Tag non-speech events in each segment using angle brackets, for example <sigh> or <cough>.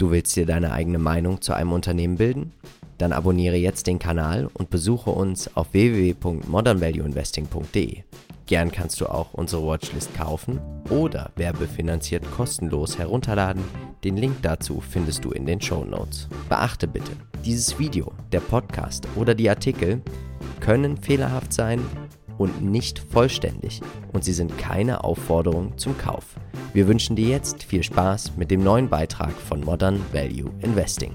Du willst dir deine eigene Meinung zu einem Unternehmen bilden? Dann abonniere jetzt den Kanal und besuche uns auf www.modernvalueinvesting.de. Gern kannst du auch unsere Watchlist kaufen oder werbefinanziert kostenlos herunterladen. Den Link dazu findest du in den Show Notes. Beachte bitte, dieses Video, der Podcast oder die Artikel können fehlerhaft sein und nicht vollständig und sie sind keine Aufforderung zum Kauf. Wir wünschen dir jetzt viel Spaß mit dem neuen Beitrag von Modern Value Investing.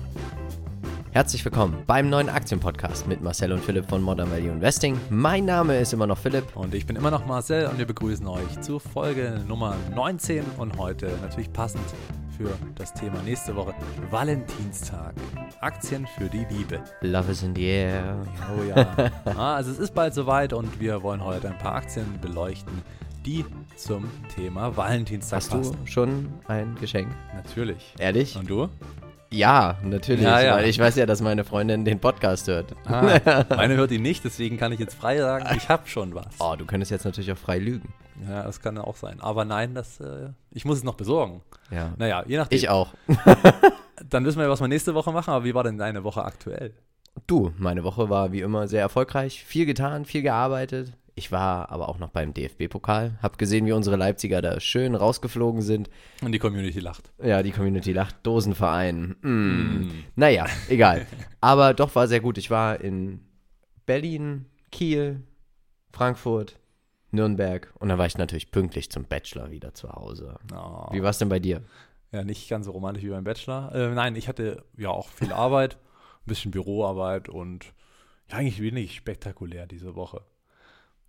Herzlich willkommen beim neuen Aktienpodcast mit Marcel und Philipp von Modern Value Investing. Mein Name ist immer noch Philipp. Und ich bin immer noch Marcel und wir begrüßen euch zu Folge Nummer 19 und heute natürlich passend für das Thema nächste Woche Valentinstag. Aktien für die Liebe. Love is in the air. Oh ja. <laughs> ah, also es ist bald soweit und wir wollen heute ein paar Aktien beleuchten, die zum Thema Valentinstag Hast passen. du schon ein Geschenk? Natürlich. Ehrlich? Und du? Ja, natürlich. Ja, ja. Weil ich weiß ja, dass meine Freundin den Podcast hört. Ah, <laughs> meine hört ihn nicht, deswegen kann ich jetzt frei sagen, ich habe schon was. Oh, du könntest jetzt natürlich auch frei lügen. Ja, das kann auch sein. Aber nein, das, äh, ich muss es noch besorgen. Ja. Naja, je nachdem. Ich auch. <laughs> Dann wissen wir, was wir nächste Woche machen, aber wie war denn deine Woche aktuell? Du, meine Woche war wie immer sehr erfolgreich. Viel getan, viel gearbeitet. Ich war aber auch noch beim DFB-Pokal. Hab gesehen, wie unsere Leipziger da schön rausgeflogen sind. Und die Community lacht. Ja, die Community lacht. Dosenverein. Mm. Naja, egal. Aber doch war sehr gut. Ich war in Berlin, Kiel, Frankfurt, Nürnberg und dann war ich natürlich pünktlich zum Bachelor wieder zu Hause. Oh. Wie war es denn bei dir? Ja, nicht ganz so romantisch wie beim Bachelor. Äh, nein, ich hatte ja auch viel Arbeit, ein bisschen Büroarbeit und ja, eigentlich wenig spektakulär diese Woche.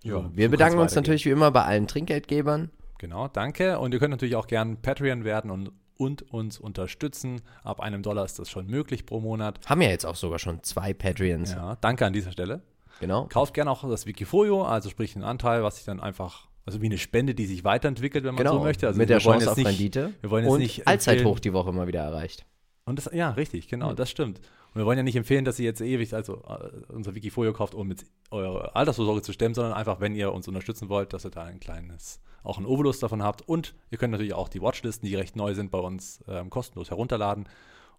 Ja, so wir kann's bedanken uns natürlich wie immer bei allen Trinkgeldgebern. Genau, danke. Und ihr könnt natürlich auch gern Patreon werden und, und uns unterstützen. Ab einem Dollar ist das schon möglich pro Monat. Haben ja jetzt auch sogar schon zwei Patreons. Ja, danke an dieser Stelle. Genau. Kauft gerne auch das Wikifolio, also sprich einen Anteil, was sich dann einfach, also wie eine Spende, die sich weiterentwickelt, wenn man Genau. so möchte. Also Mit der Chance auf nicht, Rendite. Wir wollen jetzt und nicht Allzeithoch die Woche mal wieder erreicht. Und das, ja, richtig, genau, Hm. das stimmt. Und wir wollen ja nicht empfehlen, dass ihr jetzt ewig, also äh, unser Wikifolio kauft, um mit eure Altersvorsorge zu stemmen, sondern einfach, wenn ihr uns unterstützen wollt, dass ihr da ein kleines, auch einen Obolus davon habt. Und ihr könnt natürlich auch die Watchlisten, die recht neu sind, bei uns ähm, kostenlos herunterladen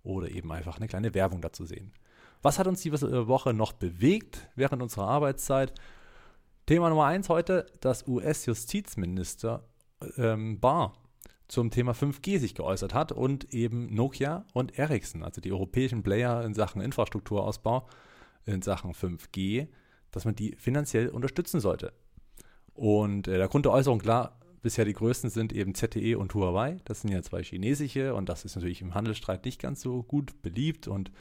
oder eben einfach eine kleine Werbung dazu sehen. Was hat uns diese Woche noch bewegt während unserer Arbeitszeit? Thema Nummer eins heute, das US-Justizminister ähm, Barr zum Thema 5G sich geäußert hat und eben Nokia und Ericsson, also die europäischen Player in Sachen Infrastrukturausbau, in Sachen 5G, dass man die finanziell unterstützen sollte. Und äh, der Grund der Äußerung, klar, bisher die größten sind eben ZTE und Huawei. Das sind ja zwei chinesische und das ist natürlich im Handelsstreit nicht ganz so gut beliebt. Und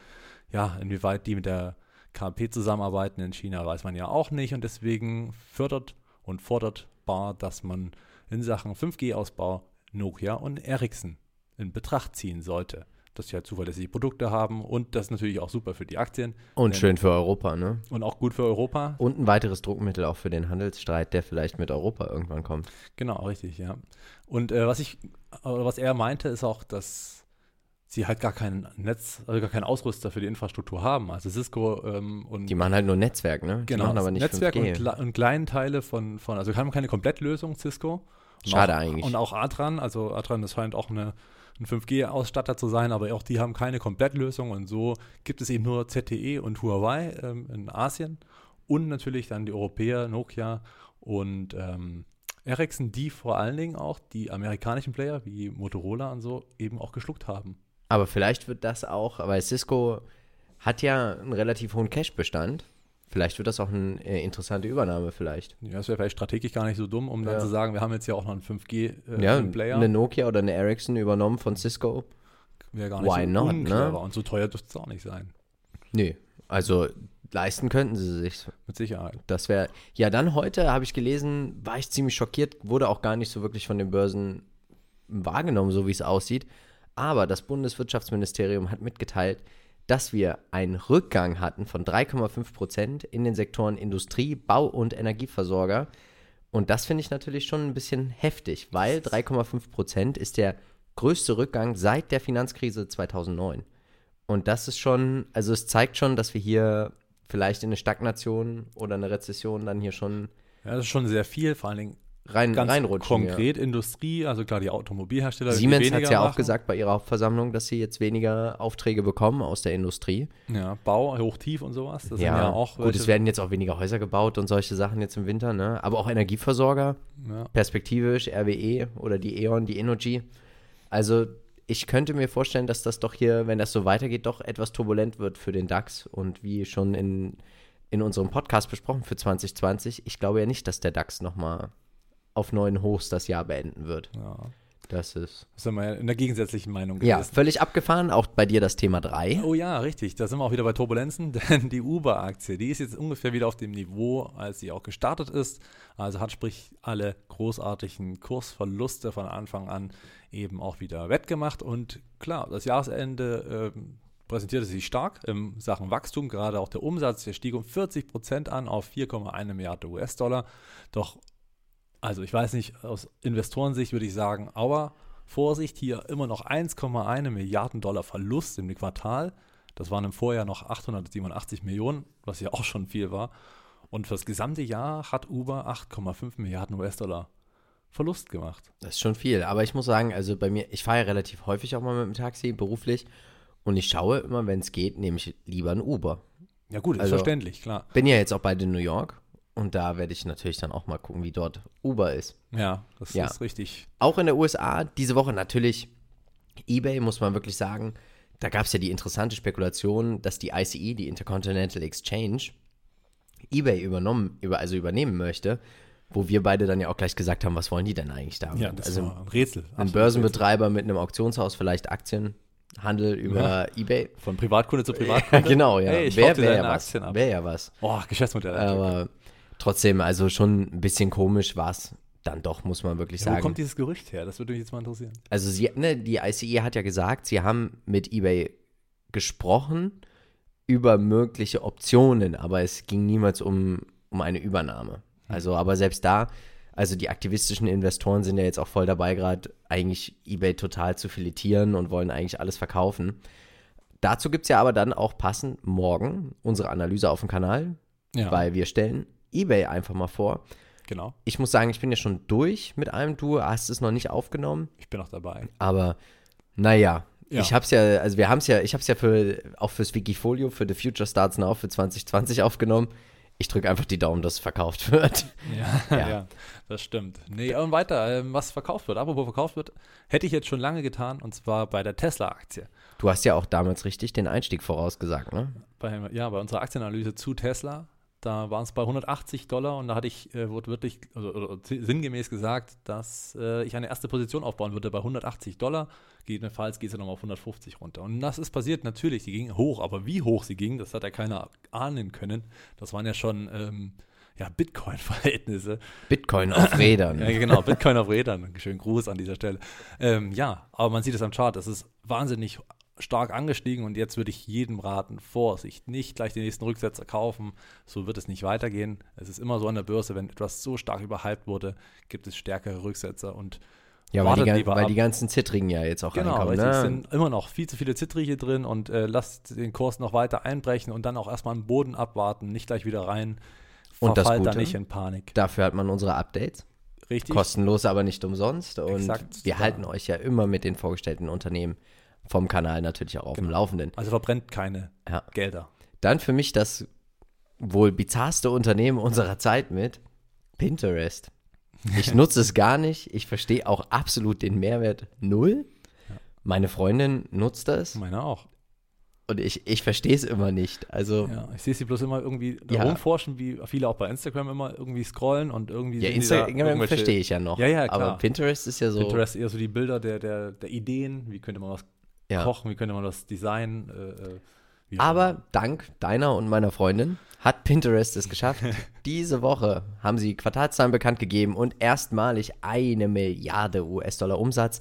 ja, inwieweit die mit der KP zusammenarbeiten in China, weiß man ja auch nicht. Und deswegen fördert und fordert Bar, dass man in Sachen 5G-Ausbau Nokia und Ericsson in Betracht ziehen sollte. Dass sie halt zuverlässige Produkte haben und das natürlich auch super für die Aktien Und schön für Europa, ne? und auch gut für Europa. Und ein weiteres Druckmittel auch für den Handelsstreit, der vielleicht mit Europa irgendwann kommt. Genau, richtig, ja. Und äh, was ich, was er meinte, ist auch, dass sie halt gar kein Netz, also gar keinen Ausrüster für die Infrastruktur haben. Also Cisco ähm, und Die machen halt nur Netzwerk, ne? Die genau, machen aber nicht Netzwerk 5G. und, und kleinen Teile von, von, also haben keine Komplettlösung, Cisco. Schade auch, eigentlich. Und auch Adran, also Adran, das scheint auch eine, ein 5G-Ausstatter zu sein, aber auch die haben keine Komplettlösung und so gibt es eben nur ZTE und Huawei ähm, in Asien und natürlich dann die Europäer, Nokia und ähm, Ericsson, die vor allen Dingen auch die amerikanischen Player wie Motorola und so eben auch geschluckt haben. Aber vielleicht wird das auch, weil Cisco hat ja einen relativ hohen Cash-Bestand. Vielleicht wird das auch eine äh, interessante Übernahme vielleicht. Ja, das wäre vielleicht strategisch gar nicht so dumm, um dann Ja. zu sagen, wir haben jetzt ja auch noch einen ja, 5G-Player. eine Nokia oder eine Ericsson übernommen von Cisco. Wäre gar nicht Why so not, ne? Und so teuer dürfte es auch nicht sein. Nee, also leisten könnten sie sich. Mit Sicherheit. Das wäre. Ja, dann heute habe ich gelesen, war ich ziemlich schockiert, wurde auch gar nicht so wirklich von den Börsen wahrgenommen, so wie es aussieht. Aber das Bundeswirtschaftsministerium hat mitgeteilt, dass wir einen Rückgang hatten von 3,5 Prozent in den Sektoren Industrie, Bau und Energieversorger. Und das finde ich natürlich schon ein bisschen heftig, weil 3,5 Prozent ist der größte Rückgang seit der Finanzkrise 2009. Und das ist schon, also es zeigt schon, dass wir hier vielleicht in eine Stagnation oder eine Rezession dann hier schon Ja, das ist schon sehr viel, vor allen Dingen rein, Ganz reinrutschen. ja. konkret Industrie, also klar die Automobilhersteller. Siemens hat es ja auch machen. gesagt bei ihrer Hauptversammlung, dass sie jetzt weniger Aufträge bekommen aus der Industrie. Ja, Bau, hoch-tief und sowas. Das ja, sind ja auch gut, es werden jetzt auch weniger Häuser gebaut und solche Sachen jetzt im Winter, ne? Aber auch Energieversorger, ja. perspektivisch, RWE oder die E.ON, die Energy. Also ich könnte mir vorstellen, dass das doch hier, wenn das so weitergeht, doch etwas turbulent wird für den DAX. Und wie schon in, in unserem Podcast besprochen für 2020, ich glaube ja nicht, dass der DAX nochmal auf neuen Hochs das Jahr beenden wird. ja. Das ist. Das sind wir ja in der gegensätzlichen Meinung Ja, gewesen. völlig abgefahren. Auch bei dir das Thema 3. Oh ja, richtig. Da sind wir auch wieder bei Turbulenzen, <laughs> denn die Uber-Aktie, die ist jetzt ungefähr wieder auf dem Niveau, als sie auch gestartet ist. Also hat sprich alle großartigen Kursverluste von Anfang an eben auch wieder wettgemacht. Und klar, das Jahresende ähm, präsentierte sich stark in Sachen Wachstum. Gerade auch der Umsatz, der stieg um 40 Prozent an auf 4,1 Milliarden US-Dollar. Doch also ich weiß nicht, aus Investorensicht würde ich sagen, aber Vorsicht, hier immer noch 1,1 Milliarden Dollar Verlust im Quartal. Das waren im Vorjahr noch 887 Millionen, was ja auch schon viel war. Und für das gesamte Jahr hat Uber 8,5 Milliarden US-Dollar Verlust gemacht. Das ist schon viel. Aber ich muss sagen, also bei mir, ich fahre ja relativ häufig auch mal mit dem Taxi, beruflich. Und ich schaue immer, wenn es geht, nehme ich lieber ein Uber. Ja gut, ist Also- verständlich, klar. Bin ja jetzt auch bald in New York. Und da werde ich natürlich dann auch mal gucken, wie dort Uber ist. Ja, das Ja. ist richtig. Auch in der USA diese Woche natürlich eBay, muss man wirklich sagen. Da gab es ja die interessante Spekulation, dass die ICE, die Intercontinental Exchange, eBay übernommen, über, also übernehmen möchte. Wo wir beide dann ja auch gleich gesagt haben, was wollen die denn eigentlich damit? Ja, das also war ein Rätsel. ein Börsenbetreiber mit einem Auktionshaus, vielleicht Aktienhandel über eBay. Rätsel. Von Privatkunde zu Ja, <laughs> Privatkunde. genau, ja. Hey, Wäre wär ja was. Wäre ja was. Oh, Geschäftsmodell. Aber trotzdem, also schon ein bisschen komisch war es dann doch, muss man wirklich ja, wo sagen. kommt dieses Gerücht her? Das würde mich jetzt mal interessieren. also sie, ne, die ICE hat ja gesagt, sie haben mit eBay gesprochen über mögliche Optionen, aber es ging niemals um, um eine Übernahme. Also, aber selbst da, also die aktivistischen Investoren sind ja jetzt auch voll dabei, gerade eigentlich eBay total zu filetieren und wollen eigentlich alles verkaufen. Dazu gibt es ja aber dann auch passend morgen unsere Analyse auf dem Kanal, Ja, weil wir stellen eBay einfach mal vor. genau. Ich muss sagen, ich bin ja schon durch mit einem. Du hast es noch nicht aufgenommen. Ich bin auch dabei. Aber naja, Ja. ich hab's ja, also wir haben es ja, ich hab's ja für, auch fürs Wikifolio, für The Future Starts Now für 2020 aufgenommen. Ich drücke einfach die Daumen, dass es verkauft <laughs> wird. Ja, Ja. ja. das stimmt. Nee, und weiter, ähm, was verkauft wird. Apropos verkauft wird, hätte ich jetzt schon lange getan, und zwar bei der Tesla-Aktie. Du hast ja auch damals richtig den Einstieg vorausgesagt, ne? Bei, ja, bei unserer Aktienanalyse zu Tesla, da waren es bei 180 Dollar und da hatte ich, äh, wurde wirklich, also, oder sinngemäß gesagt, dass äh, ich eine erste Position aufbauen würde bei 180 Dollar. Gegebenenfalls geht es ja nochmal auf 150 runter. Und das ist passiert, natürlich, sie ging hoch, aber wie hoch sie ging, das hat ja keiner ahnen können. Das waren ja schon ähm, ja, Bitcoin-Verhältnisse. Bitcoin auf Rädern. <laughs> Ja, genau, Bitcoin auf Rädern. Schönen Gruß an dieser Stelle. Ähm, ja, aber man sieht es am Chart, es ist wahnsinnig stark angestiegen und jetzt würde ich jedem raten, Vorsicht, nicht gleich den nächsten Rücksetzer kaufen, so wird es nicht weitergehen. Es ist immer so an der Börse, wenn etwas so stark überhyped wurde, gibt es stärkere Rücksetzer und Ja, weil, die, weil die ganzen Zittrigen ja jetzt auch Genau, reinkommen. Es Ne? sind immer noch viel zu viele Zittrige drin und äh, lasst den Kurs noch weiter einbrechen und dann auch erstmal am Boden abwarten, nicht gleich wieder rein. Und das Verfallt da Gute? nicht in Panik. Dafür hat man unsere Updates. Richtig? Kostenlos, aber nicht umsonst. Und Exakt, wir ja. halten euch ja immer mit den vorgestellten Unternehmen vom Kanal natürlich auch auf dem Laufenden. Also verbrennt keine Ja. Gelder. Dann für mich das wohl bizarrste Unternehmen unserer Zeit mit Pinterest. Ich <laughs> nutze es gar nicht. Ich verstehe auch absolut den Mehrwert null. Meine Freundin nutzt das Meine auch. und ich, ich verstehe es immer nicht. Also, ja, Ja, ich sehe sie bloß immer irgendwie Ja. rumforschen, wie viele auch bei Instagram immer irgendwie scrollen und irgendwie. da Instagram verstehe ich ja noch. Ja, ja, Aber klar. Pinterest ist ja so. Pinterest eher so die Bilder der, der, der Ideen, wie könnte man was ja. kochen, wie könnte man das designen. Äh, äh. Aber dank deiner und meiner Freundin hat Pinterest es geschafft. <laughs> Diese Woche haben sie Quartalszahlen bekannt gegeben und erstmalig eine Milliarde US-Dollar Umsatz.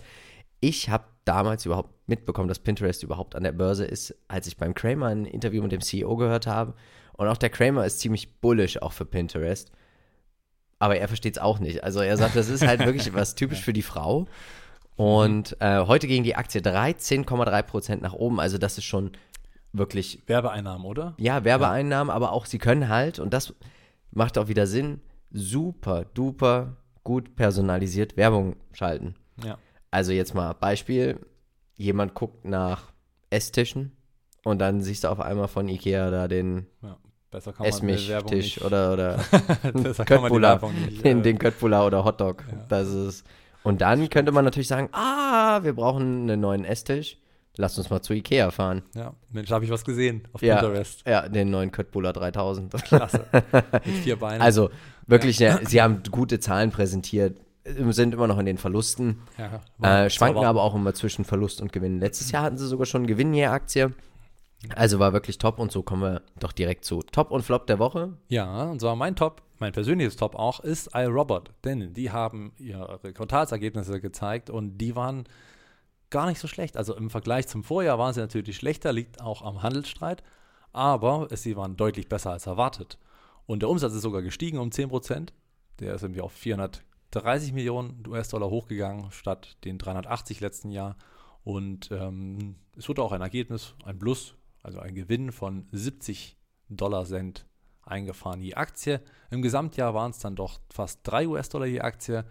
Ich habe damals überhaupt mitbekommen, dass Pinterest überhaupt an der Börse ist, als ich beim Kramer ein Interview mit dem CEO gehört habe. Und auch der Kramer ist ziemlich bullish auch für Pinterest. Aber er versteht es auch nicht. Also er sagt, das ist halt wirklich <laughs> was typisch für die Frau. Und äh, heute ging die Aktie 13,3 Prozent nach oben. Also das ist schon wirklich Werbeeinnahmen, oder? ja, Werbeeinnahmen, aber auch sie können halt, und das macht auch wieder Sinn, super duper gut personalisiert Werbung schalten. Ja. Also jetzt mal Beispiel, jemand guckt nach Esstischen und dann siehst du auf einmal von Ikea da den ja. Besser kann nicht. oder, oder <laughs> Köttbullar, den, äh, den Köttbullar oder Hotdog. Ja. Das ist, und dann könnte man natürlich sagen, ah, wir brauchen einen neuen Esstisch. Lass uns mal zu Ikea fahren. ja, Mensch, habe ich was gesehen auf Ja. Pinterest. Ja, den neuen Köttbullar 3000. <laughs> Klasse. Mit vier Beinen. Also wirklich, ja. sie haben gute Zahlen präsentiert, sind immer noch in den Verlusten, ja, äh, schwanken aber auch immer zwischen Verlust und Gewinn. Letztes Jahr hatten sie sogar schon einen Gewinn je Aktie. Also war wirklich top und so kommen wir doch direkt zu Top und Flop der Woche. Ja, und zwar mein Top, mein persönliches Top auch, ist iRobot. Denn die haben ihre Quartalsergebnisse gezeigt und die waren gar nicht so schlecht. Also im Vergleich zum Vorjahr waren sie natürlich schlechter, liegt auch am Handelsstreit, aber sie waren deutlich besser als erwartet. Und der Umsatz ist sogar gestiegen um 10%. Der ist irgendwie auf 430 Millionen US-Dollar hochgegangen, statt den 380 letzten Jahr. Und ähm, es wurde auch ein Ergebnis, ein Plus, also ein Gewinn von 70 Dollar Cent eingefahren je Aktie. Im Gesamtjahr waren es dann doch fast 3 US-Dollar je Aktie.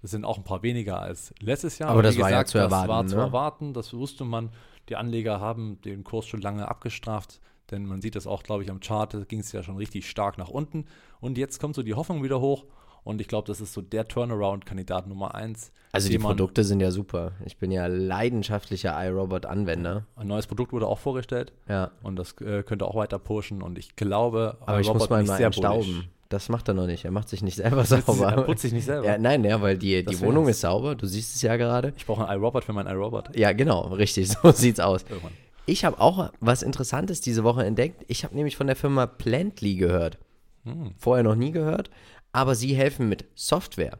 Das sind auch ein paar weniger als letztes Jahr. Aber das wie war ja gesagt, zu erwarten, Das war zu ne? erwarten, das wusste man. Die Anleger haben den Kurs schon lange abgestraft, denn man sieht das auch, glaube ich, am Chart, da ging es ja schon richtig stark nach unten. Und jetzt kommt so die Hoffnung wieder hoch. Und ich glaube, das ist so der Turnaround-Kandidat Nummer 1. Also die Produkte sind ja super. Ich bin ja leidenschaftlicher iRobot-Anwender. Ein neues Produkt wurde auch vorgestellt Ja, und das äh, könnte auch weiter pushen. Und ich glaube, aber ich muss mal mal sehr bullish. Das macht er noch nicht. Er macht sich nicht selber sauber. Er putzt sich nicht selber. Ja, nein, ja, weil die, die Wohnung ist sauber. Du siehst es ja gerade. Ich brauche ein iRobot für mein iRobot. Ja, genau, richtig. <laughs> So sieht's aus. Irgendwann. Ich habe auch was Interessantes diese Woche entdeckt. Ich habe nämlich von der Firma Plantly gehört. Hm. Vorher noch nie gehört. Aber sie helfen mit Software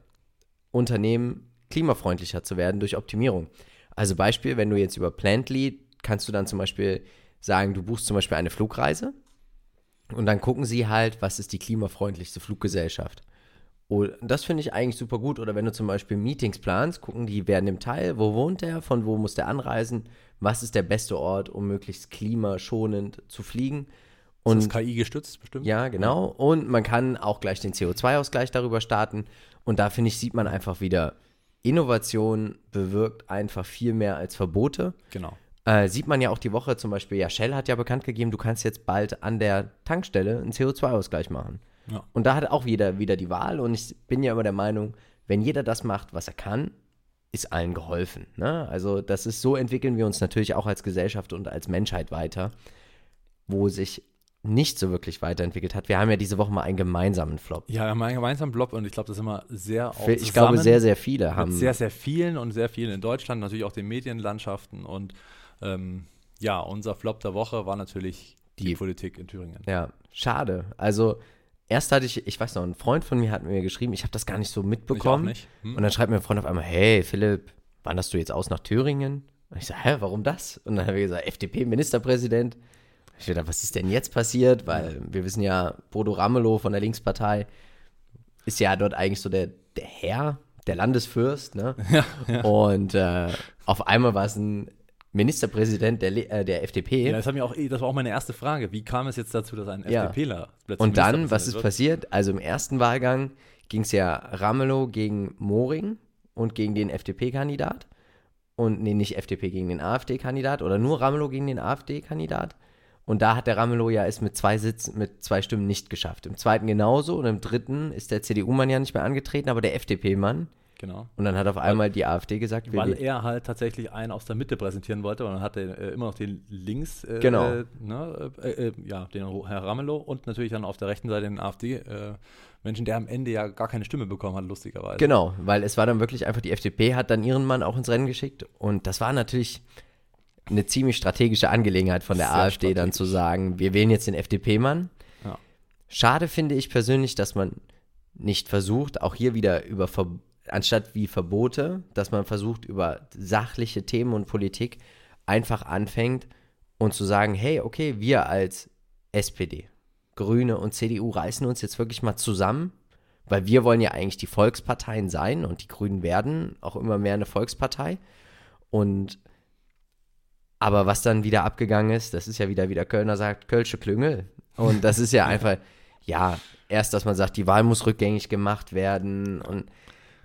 Unternehmen klimafreundlicher zu werden durch Optimierung. Also Beispiel, wenn du jetzt über Plantly kannst du dann zum Beispiel sagen, du buchst zum Beispiel eine Flugreise und dann gucken sie halt, was ist die klimafreundlichste Fluggesellschaft. Und das finde ich eigentlich super gut. Oder wenn du zum Beispiel Meetings planst, gucken die, wer nimmt teil, wo wohnt der, von wo muss der anreisen, was ist der beste Ort, um möglichst klimaschonend zu fliegen. Und ist KI gestützt bestimmt? ja, genau. Und man kann auch gleich den CO2-Ausgleich darüber starten. Und da finde ich, sieht man einfach wieder, Innovation bewirkt einfach viel mehr als Verbote. Genau. Äh, sieht man ja auch die Woche zum Beispiel, ja, Shell hat ja bekannt gegeben, du kannst jetzt bald an der Tankstelle einen CO2-Ausgleich machen. Ja. Und da hat auch jeder wieder die Wahl. Und ich bin ja immer der Meinung, wenn jeder das macht, was er kann, ist allen geholfen. Ne? Also das ist so entwickeln wir uns natürlich auch als Gesellschaft und als Menschheit weiter, wo sich nicht so wirklich weiterentwickelt hat. Wir haben ja diese Woche mal einen gemeinsamen Flop. Ja, wir haben einen gemeinsamen Blob und ich glaube, das ist immer sehr auch ich glaube, sehr, sehr viele haben. mit sehr, sehr vielen und sehr vielen in Deutschland, natürlich auch den Medienlandschaften und ähm, ja, unser Flop der Woche war natürlich die, Die- Politik in Thüringen. Ja, schade. Also erst hatte ich, ich weiß noch, ein Freund von mir hat mir geschrieben, ich habe das gar nicht so mitbekommen. Nicht. Hm? Und dann schreibt mir ein Freund auf einmal, hey Philipp, wanderst du jetzt aus nach Thüringen? Und ich so, hä, warum das? Und dann habe ich gesagt, FDP-Ministerpräsident. Ich dachte, was ist denn jetzt passiert? Weil wir wissen ja, Bodo Ramelow von der Linkspartei ist ja dort eigentlich so der, der Herr, der Landesfürst, ne? <laughs> Und äh, auf einmal war es ein Ministerpräsident der, äh, der FDP. Ja, das, hat mir auch, das war auch meine erste Frage. Wie kam es jetzt dazu, dass ein Ja. FDPler plötzlich Und dann, was ist wird? passiert? Also im ersten Wahlgang ging es ja Ramelow gegen Moring und gegen den FDP-Kandidat. Und nee, nicht FDP gegen den AfD-Kandidat oder nur Ramelow gegen den AfD-Kandidat. Und da hat der Ramelow ja es mit zwei Sitzen, mit zwei Stimmen nicht geschafft. Im zweiten genauso und im dritten ist der CDU-Mann ja nicht mehr angetreten, aber der FDP-Mann. Genau. Und dann hat auf einmal die AfD gesagt, Weil er halt tatsächlich einen aus der Mitte präsentieren wollte und dann hat er äh, immer noch den links, äh, Genau. äh, ne, äh, äh, ja, den Herr Ramelow und natürlich dann auf der rechten Seite den AfD-Menschen, der am Ende ja gar keine Stimme bekommen hat, lustigerweise. Genau, weil es war dann wirklich einfach, die FDP hat dann ihren Mann auch ins Rennen geschickt und das war natürlich eine ziemlich strategische Angelegenheit von der Sehr AfD dann zu sagen, wir wählen jetzt den FDP-Mann. Ja. Schade finde ich persönlich, dass man nicht versucht, auch hier wieder über, Ver anstatt wie Verbote, dass man versucht, über sachliche Themen und Politik einfach anfängt und zu sagen, hey, okay, wir als SPD, Grüne und CDU reißen uns jetzt wirklich mal zusammen, weil wir wollen ja eigentlich die Volksparteien sein und die Grünen werden auch immer mehr eine Volkspartei. Und aber was dann wieder abgegangen ist, das ist ja wieder, wie der Kölner sagt, Kölsche Klüngel. Und das ist ja <laughs> einfach, ja, erst, dass man sagt, die Wahl muss rückgängig gemacht werden und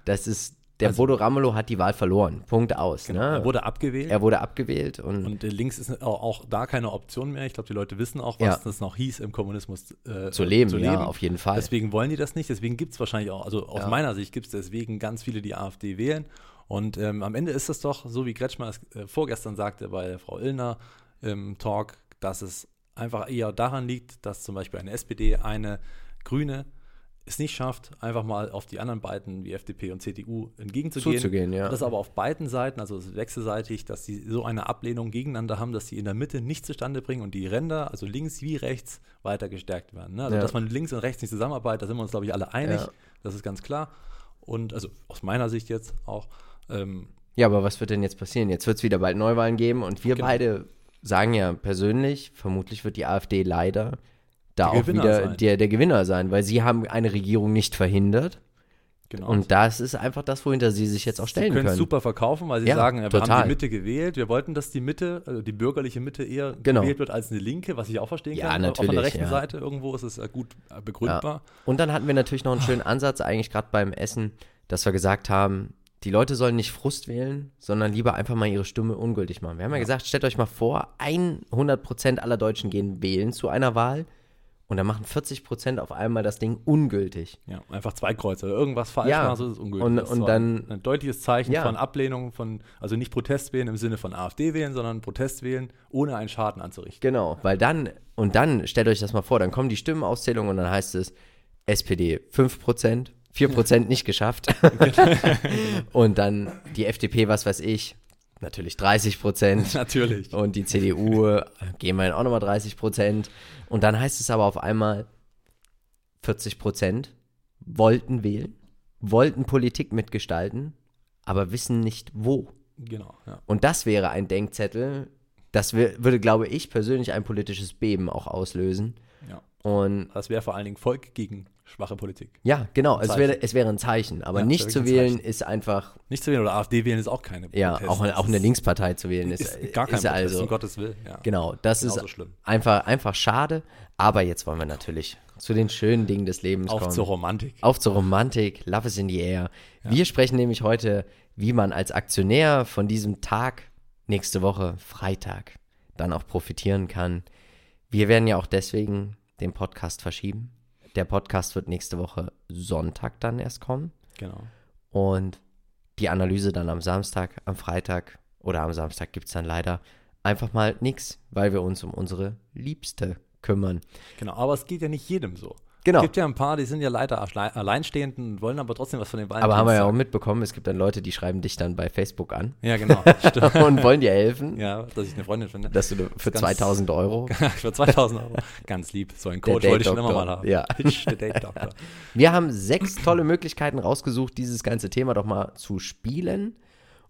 das ist, der Also- Bodo Ramelow hat die Wahl verloren. Punkt aus. Ne? Er wurde abgewählt. er wurde abgewählt und, und links ist auch, auch da keine Option mehr. Ich glaube, die Leute wissen auch, was Ja. das noch hieß, im Kommunismus äh, zu leben, zu ja, leben. auf jeden Fall. Deswegen wollen die das nicht. Deswegen gibt es wahrscheinlich auch, also aus Ja. meiner Sicht gibt es deswegen ganz viele, die AfD wählen. Und ähm, am Ende ist es doch, so wie Kretschmer es äh, vorgestern sagte bei Frau Illner im Talk, dass es einfach eher daran liegt, dass zum Beispiel eine SPD, eine Grüne es nicht schafft, einfach mal auf die anderen beiden wie FDP und CDU entgegenzugehen. Zuzugehen, ja. Das aber auf beiden Seiten, also wechselseitig, dass sie so eine Ablehnung gegeneinander haben, dass sie in der Mitte nicht zustande bringen und die Ränder, also links wie rechts, weiter gestärkt werden. Ne? Also Ja. dass man links und rechts nicht zusammenarbeitet, da sind wir uns, glaube ich, alle einig. Ja. Das ist ganz klar. Und also aus meiner Sicht jetzt auch. Ähm, Ja, aber was wird denn jetzt passieren? Jetzt wird es wieder bald Neuwahlen geben und wir Genau. beide sagen ja persönlich, vermutlich wird die AfD leider da Der auch Gewinner wieder sein. der, der Gewinner sein, weil sie haben eine Regierung nicht verhindert genau. und das ist einfach das, wohinter sie sich jetzt auch Sie stellen können es können. super verkaufen, weil sie Ja, sagen, wir total. haben die Mitte gewählt. Wir wollten, dass die Mitte, also die bürgerliche Mitte eher Genau. gewählt wird als eine Linke, was ich auch verstehen Ja, kann. Auch von natürlich, der rechten ja. Seite irgendwo ist es äh, gut äh, begründbar. Und dann hatten wir natürlich noch einen schönen Ansatz, eigentlich gerade beim Essen, dass wir gesagt haben, die Leute sollen nicht Frust wählen, sondern lieber einfach mal ihre Stimme ungültig machen. Wir haben ja, gesagt, stellt euch mal vor, 100% aller Deutschen gehen wählen zu einer Wahl und dann machen 40% auf einmal das Ding ungültig. Ja, einfach zwei Kreuze oder irgendwas falsch Ja. machen, so ist es ungültig. Und- Das und dann- ein deutliches Zeichen Ja. von Ablehnung von, also nicht Protest wählen im Sinne von AfD wählen, sondern Protest wählen, ohne einen Schaden anzurichten. Genau, weil dann, und dann stellt euch das mal vor, dann kommen die Stimmenauszählungen und dann heißt es SPD 5%, 4% nicht geschafft. <laughs> <laughs> und dann die FDP, was weiß ich, natürlich 30%. <laughs> Natürlich. Und die CDU gehen wir auch nochmal 30 Prozent. Und dann heißt es aber auf einmal 40 Prozent wollten wählen, wollten Politik mitgestalten, aber wissen nicht wo. Genau, ja. Und das wäre ein Denkzettel, das würde, glaube ich, persönlich ein politisches Beben auch auslösen. ja. Und Das wäre vor allen Dingen Volk gegen schwache Politik. ja, genau, es wäre, es wäre ein Zeichen. Aber Ja, nicht zu wählen Zeichen. ist einfach, Nicht zu wählen oder AfD wählen ist auch keine ja, Protest. auch, Das auch eine Linkspartei zu wählen ist, ist gar kein ist Protest, also. um Gottes Willen. Ja. Genau, das Genauso ist schlimm. einfach, einfach schade. Aber jetzt wollen wir natürlich zu den schönen Dingen des Lebens Auf kommen. zur Romantik. Auf zur Romantik, Love is in the air. Wir sprechen nämlich heute, wie man als Aktionär von diesem Tag, nächste Woche, Freitag, dann auch profitieren kann. Wir werden ja auch deswegen den Podcast verschieben. Der Podcast wird nächste Woche Sonntag dann erst kommen. Genau. Und die Analyse dann am Samstag, am Freitag oder am Samstag gibt es dann leider einfach mal nichts, weil wir uns um unsere Liebste kümmern. Genau, aber es geht ja nicht jedem so. Genau. Es gibt ja ein paar, die sind ja leider alle- alleinstehend und wollen aber trotzdem was von den Aber haben wir ja auch mitbekommen, es gibt dann Leute, die schreiben dich dann bei Facebook an Ja, genau. Stimmt. <laughs> und wollen dir helfen, ja, dass ich eine Freundin finde. dass du für Ganz- 2000 Euro. <laughs> Für 2000 Euro. Ganz lieb. So ein Coach wollte ich schon immer mal haben. Ja. <laughs> Wir haben sechs tolle Möglichkeiten rausgesucht, dieses ganze Thema doch mal zu spielen.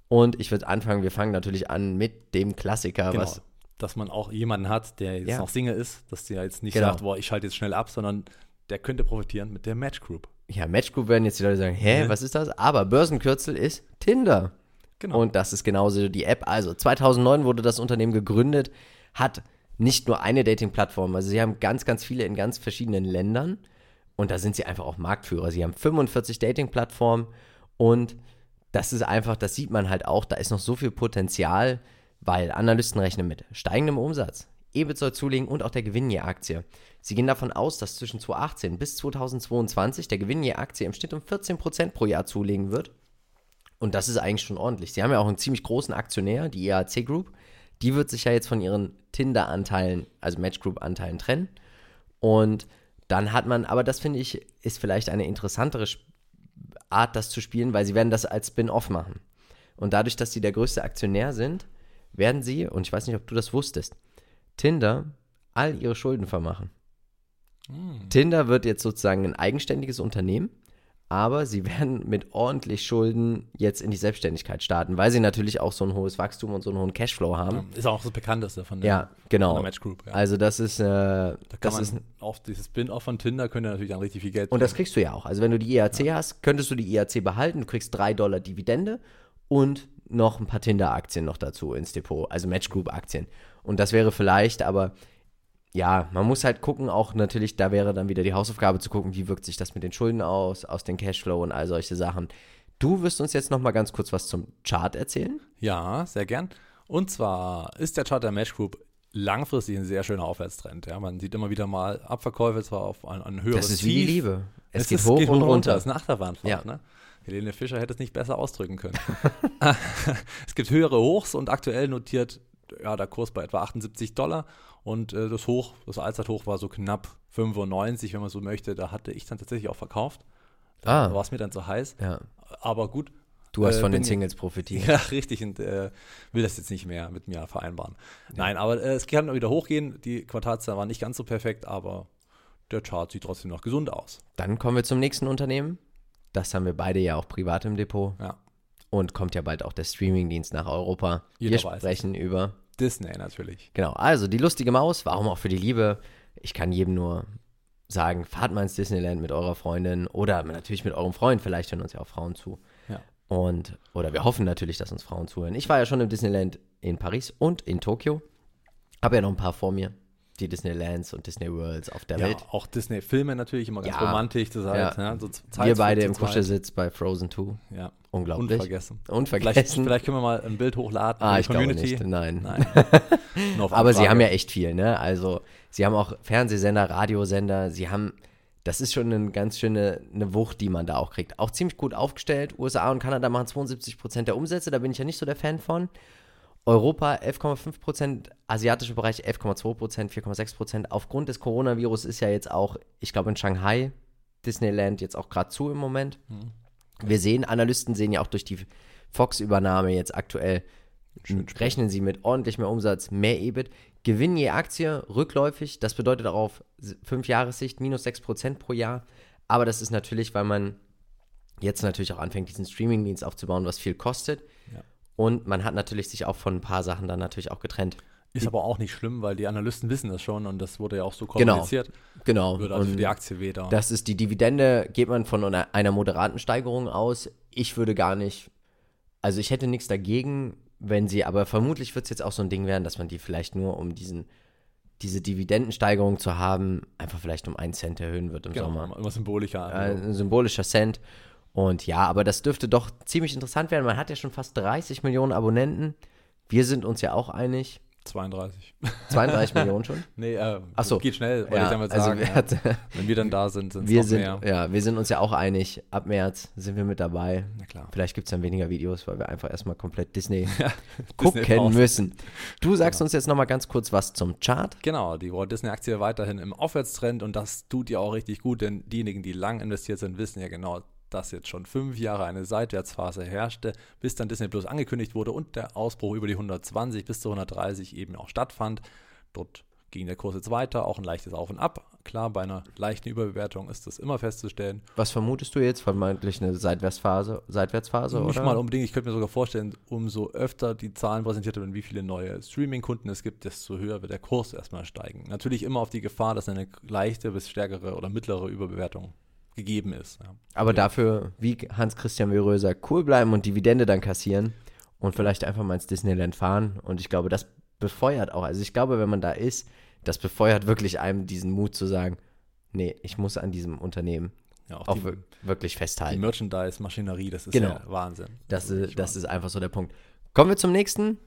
Und ich würde anfangen, wir fangen natürlich an mit dem Klassiker, Genau. was Dass man auch jemanden hat, der jetzt Ja. noch Single ist, dass der jetzt nicht Genau. sagt, boah, ich schalte jetzt schnell ab, sondern der könnte profitieren mit der Match Group. ja, Match Group werden jetzt die Leute sagen, hä, Ja. was ist das? Aber Börsenkürzel ist Tinder. Genau. Und das ist genauso die App. Also 2009 wurde das Unternehmen gegründet, hat nicht nur eine Dating-Plattform, also sie haben ganz, ganz viele in ganz verschiedenen Ländern und da sind sie einfach auch Marktführer. Sie haben 45 Dating-Plattformen und das ist einfach, das sieht man halt auch, da ist noch so viel Potenzial, weil Analysten rechnen mit steigendem Umsatz, EBIT soll zulegen und auch der Gewinn je Aktie. Sie gehen davon aus, dass zwischen 2018 bis 2022 der Gewinn je Aktie im Schnitt um 14% pro Jahr zulegen wird. Und das ist eigentlich schon ordentlich. Sie haben ja auch einen ziemlich großen Aktionär, die EAC Group. Die wird sich ja jetzt von ihren Tinder-Anteilen, also Match Group-Anteilen trennen. Und dann hat man, aber das finde ich, ist vielleicht eine interessantere Art, das zu spielen, weil sie werden das als Spin-off machen. Und dadurch, dass sie der größte Aktionär sind, werden sie, und ich weiß nicht, ob du das wusstest, Tinder all ihre Schulden vermachen. Tinder wird jetzt sozusagen ein eigenständiges Unternehmen, aber sie <laughs> werden mit ordentlich Schulden jetzt in die Selbstständigkeit starten, weil sie natürlich auch so ein hohes Wachstum und so einen hohen Cashflow haben. Ist auch das bekannteste von der, Ja, genau. der Match Group. Ja. Also das ist, äh, da das ist auf dieses Spin-off von Tinder könnte natürlich dann richtig viel Geld und das kriegst du ja auch. Also wenn du die IAC hast, könntest du die IAC behalten, du kriegst 3 Dollar Dividende und noch ein paar Tinder-Aktien noch dazu ins Depot, also Match Group-Aktien. Und das wäre vielleicht, aber ja, man muss halt gucken, auch natürlich, da wäre dann wieder die Hausaufgabe zu gucken, wie wirkt sich das mit den Schulden aus, aus dem Cashflow und all solche Sachen. Du wirst uns jetzt noch mal ganz kurz was zum Chart erzählen. Ja, sehr gern. Und zwar ist der Chart der Match Group langfristig ein sehr schöner Aufwärtstrend. Ja, man sieht immer wieder mal Abverkäufe zwar auf ein, ein höheres Das ist wie die Tief. Liebe. Es, Es geht hoch geht und runter. Das ist eine Achterbahnfahrt. Ja. Ne? Helene Fischer hätte es nicht besser ausdrücken können. <laughs> es gibt höhere Hochs und aktuell notiert ja, der Kurs bei etwa 78 Dollar und äh, das Hoch, das Allzeithoch war so knapp 95, wenn man so möchte. Da hatte ich dann tatsächlich auch verkauft. Da Ah. war es mir dann zu heiß. Ja. Aber gut. Du hast Äh, von den Singles profitiert. <laughs> Ja, richtig. Und äh, will das jetzt nicht mehr mit mir vereinbaren. Nein, aber äh, es kann wieder hochgehen. Die Quartalszahlen waren nicht ganz so perfekt, aber der Chart sieht trotzdem noch gesund aus. Dann kommen wir zum nächsten Unternehmen. Das haben wir beide ja auch privat im Depot. Ja. Und kommt ja bald auch der Streamingdienst nach Europa. Jeder wir weiß sprechen über. Disney natürlich. Genau, also die lustige Maus, warum auch für die Liebe? Ich kann jedem nur sagen, fahrt mal ins Disneyland mit eurer Freundin oder natürlich mit eurem Freund, vielleicht hören uns ja auch Frauen zu. Ja. Und, oder wir hoffen natürlich, dass uns Frauen zuhören. Ich war ja schon im Disneyland in Paris und in Tokio. Habe ja noch ein paar vor mir. Die Disneylands und Disney Worlds auf der Ja, Welt. auch Disney-Filme natürlich immer ganz Ja. romantisch. Das halt, Ja. ja. so Wir beide im. Kuschelsitz bei Frozen 2. Ja. Unglaublich. Unvergessen. Unvergessen. Vielleicht, vielleicht können wir mal ein Bild hochladen ah, ich die glaube Community. nicht. Nein. Nein. <laughs> Aber sie haben ja echt viel, ne? Also, sie haben auch Fernsehsender, Radiosender, sie haben, das ist schon eine ganz schöne eine Wucht, die man da auch kriegt. Auch ziemlich gut aufgestellt. USA und Kanada machen 72 Prozent der Umsätze, da bin ich ja nicht so der Fan von. Europa 11,5 Prozent, asiatische Bereich 11,2 Prozent, 4,6 Prozent. Aufgrund des Coronavirus ist ja jetzt auch, ich glaube in Shanghai, Disneyland jetzt auch gerade zu im Moment. Mhm. Wir sehen, Analysten sehen ja auch durch die Fox-Übernahme jetzt aktuell, rechnen sie mit ordentlich mehr Umsatz, mehr EBIT. Gewinn je Aktie rückläufig, das bedeutet auch auf 5 Jahressicht minus 6 Prozent pro Jahr. Aber das ist natürlich, weil man jetzt natürlich auch anfängt, diesen Streamingdienst aufzubauen, was viel kostet. Und man hat natürlich sich auch von ein paar Sachen dann natürlich auch getrennt. Ist aber auch nicht schlimm, weil die Analysten wissen das schon und das wurde ja auch so Genau. kommuniziert. Genau. Würde also für die Aktie weder. Das ist die Dividende, geht man von einer, einer moderaten Steigerung aus. Ich würde gar nicht, also ich hätte nichts dagegen, wenn sie, aber vermutlich wird es jetzt auch so ein Ding werden, dass man die vielleicht nur um diesen, diese Dividendensteigerung zu haben, einfach vielleicht um einen Cent erhöhen wird im genau, Sommer. immer symbolischer. Äh, Also, ein symbolischer Cent. Und ja, aber das dürfte doch ziemlich interessant werden. Man hat ja schon fast 30 Millionen Abonnenten. Wir sind uns ja auch einig. 32. 32 <laughs> Millionen schon. Nee, äh, Ach so. das geht schnell, wollte Ja, ich damit also sagen. wir, ja. hat, Wenn wir dann da sind, sind es mehr. ja, wir sind uns ja auch einig. Ab März sind wir mit dabei. Na klar. Vielleicht gibt es dann weniger Videos, weil wir einfach erstmal komplett Disney <laughs> Disney gucken Pause. müssen. Du sagst uns jetzt nochmal ganz kurz was zum Chart. Genau, die Walt Disney Aktie weiterhin im Aufwärtstrend und das tut ja auch richtig gut, denn diejenigen, die lang investiert sind, wissen ja genau, dass jetzt schon fünf Jahre eine Seitwärtsphase herrschte, bis dann Disney Plus angekündigt wurde und der Ausbruch über die 120 bis zu 130 eben auch stattfand. Dort ging der Kurs jetzt weiter, auch ein leichtes Auf und Ab. Klar, bei einer leichten Überbewertung ist das immer festzustellen. Was vermutest du jetzt? Vermeintlich eine Seitwärtsphase, Seitwärtsphase Nicht oder? mal unbedingt, ich könnte mir sogar vorstellen, umso öfter die Zahlen präsentiert werden, wie viele neue Streaming-Kunden es gibt, desto höher wird der Kurs erstmal steigen. Natürlich immer auf die Gefahr, dass eine leichte bis stärkere oder mittlere Überbewertung gegeben ist. Ja. Aber dafür, wie Hans-Christian sagt, cool bleiben und Dividende dann kassieren und vielleicht einfach mal ins Disneyland fahren. Und ich glaube, das befeuert auch. Also ich glaube, wenn man da ist, das befeuert wirklich einem diesen Mut zu sagen, nee, ich muss an diesem Unternehmen Ja, auch auch die, wir- wirklich die festhalten. Merchandise-Maschinerie, das ist Genau. ja Wahnsinn. Das, wirklich ist, das ist einfach so der Punkt. Kommen wir zum nächsten.